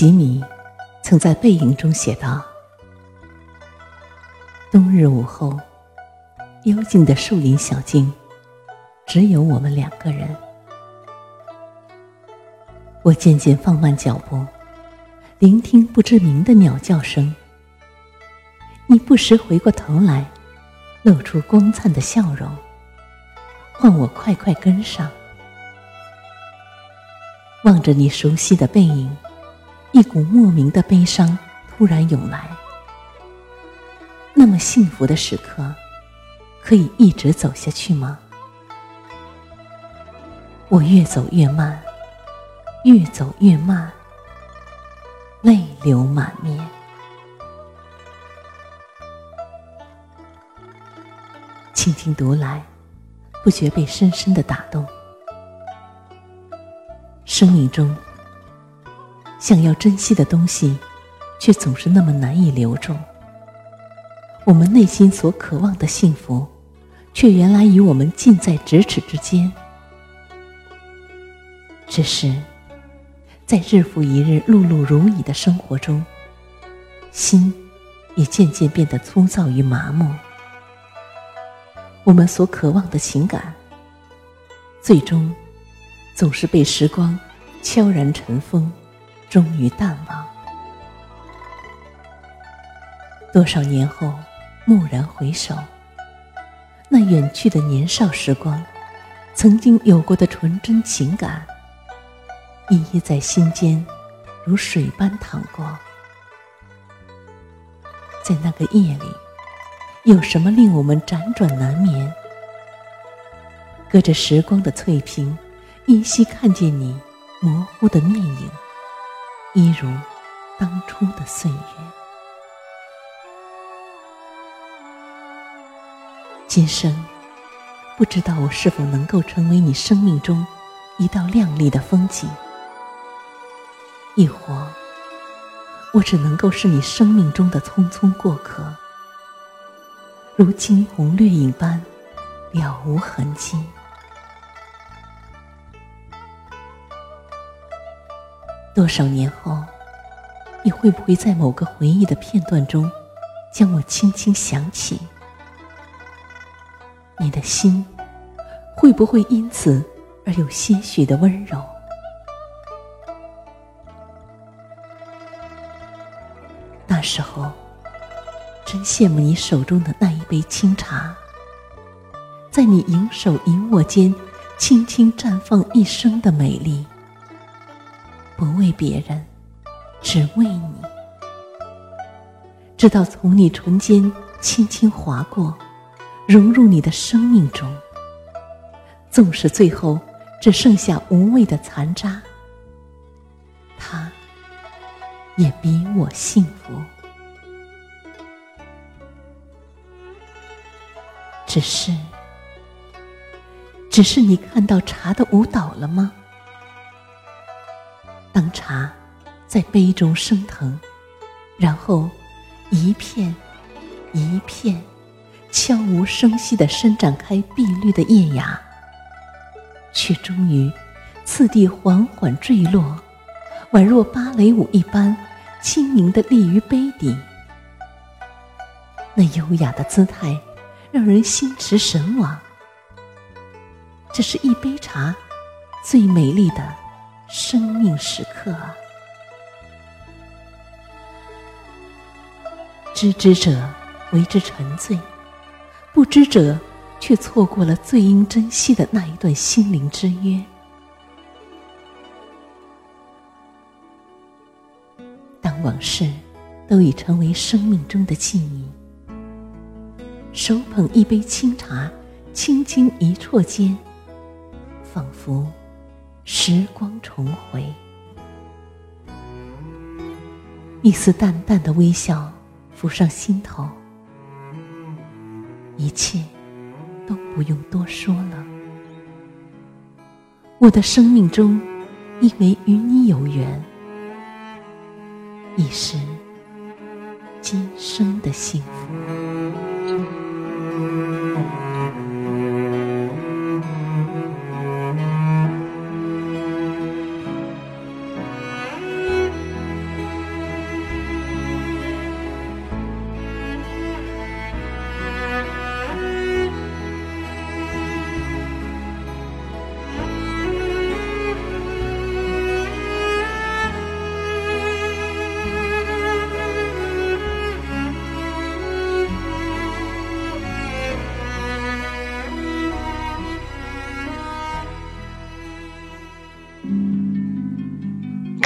吉米曾在背影中写道：“冬日午后，幽静的树林小径，只有我们两个人。我渐渐放慢脚步，聆听不知名的鸟叫声。你不时回过头来，露出光灿的笑容，唤我快快跟上。望着你熟悉的背影。”一股莫名的悲伤突然涌来。那么幸福的时刻，可以一直走下去吗？我越走越慢，越走越慢，泪流满面。轻轻读来，不觉被深深的打动。生命中。想要珍惜的东西，却总是那么难以留住。我们内心所渴望的幸福，却原来与我们近在咫尺之间。只是，在日复一日、碌碌如蚁的生活中，心也渐渐变得粗糙与麻木。我们所渴望的情感，最终总是被时光悄然尘封。终于淡忘。多少年后，蓦然回首，那远去的年少时光，曾经有过的纯真情感，一一在心间如水般淌过。在那个夜里，有什么令我们辗转难眠？隔着时光的翠屏，依稀看见你模糊的面影。一如当初的岁月，今生不知道我是否能够成为你生命中一道亮丽的风景，亦或我只能够是你生命中的匆匆过客，如惊鸿掠影般了无痕迹。多少年后，你会不会在某个回忆的片段中，将我轻轻想起？你的心会不会因此而有些许的温柔？那时候，真羡慕你手中的那一杯清茶，在你盈手盈握间，轻轻绽放一生的美丽。不为别人，只为你。直到从你唇间轻轻划过，融入你的生命中。纵使最后只剩下无味的残渣，他也比我幸福。只是，只是你看到茶的舞蹈了吗？当茶在杯中升腾，然后一片一片悄无声息地伸展开碧绿的叶芽，却终于次第缓缓坠落，宛若芭蕾舞一般轻盈地立于杯底。那优雅的姿态让人心驰神往。这是一杯茶最美丽的。生命时刻，知之者为之沉醉，不知者却错过了最应珍惜的那一段心灵之约。当往事都已成为生命中的记忆，手捧一杯清茶，轻轻一啜间，仿佛。时光重回，一丝淡淡的微笑浮上心头，一切都不用多说了。我的生命中，因为与你有缘，已是今生的幸福。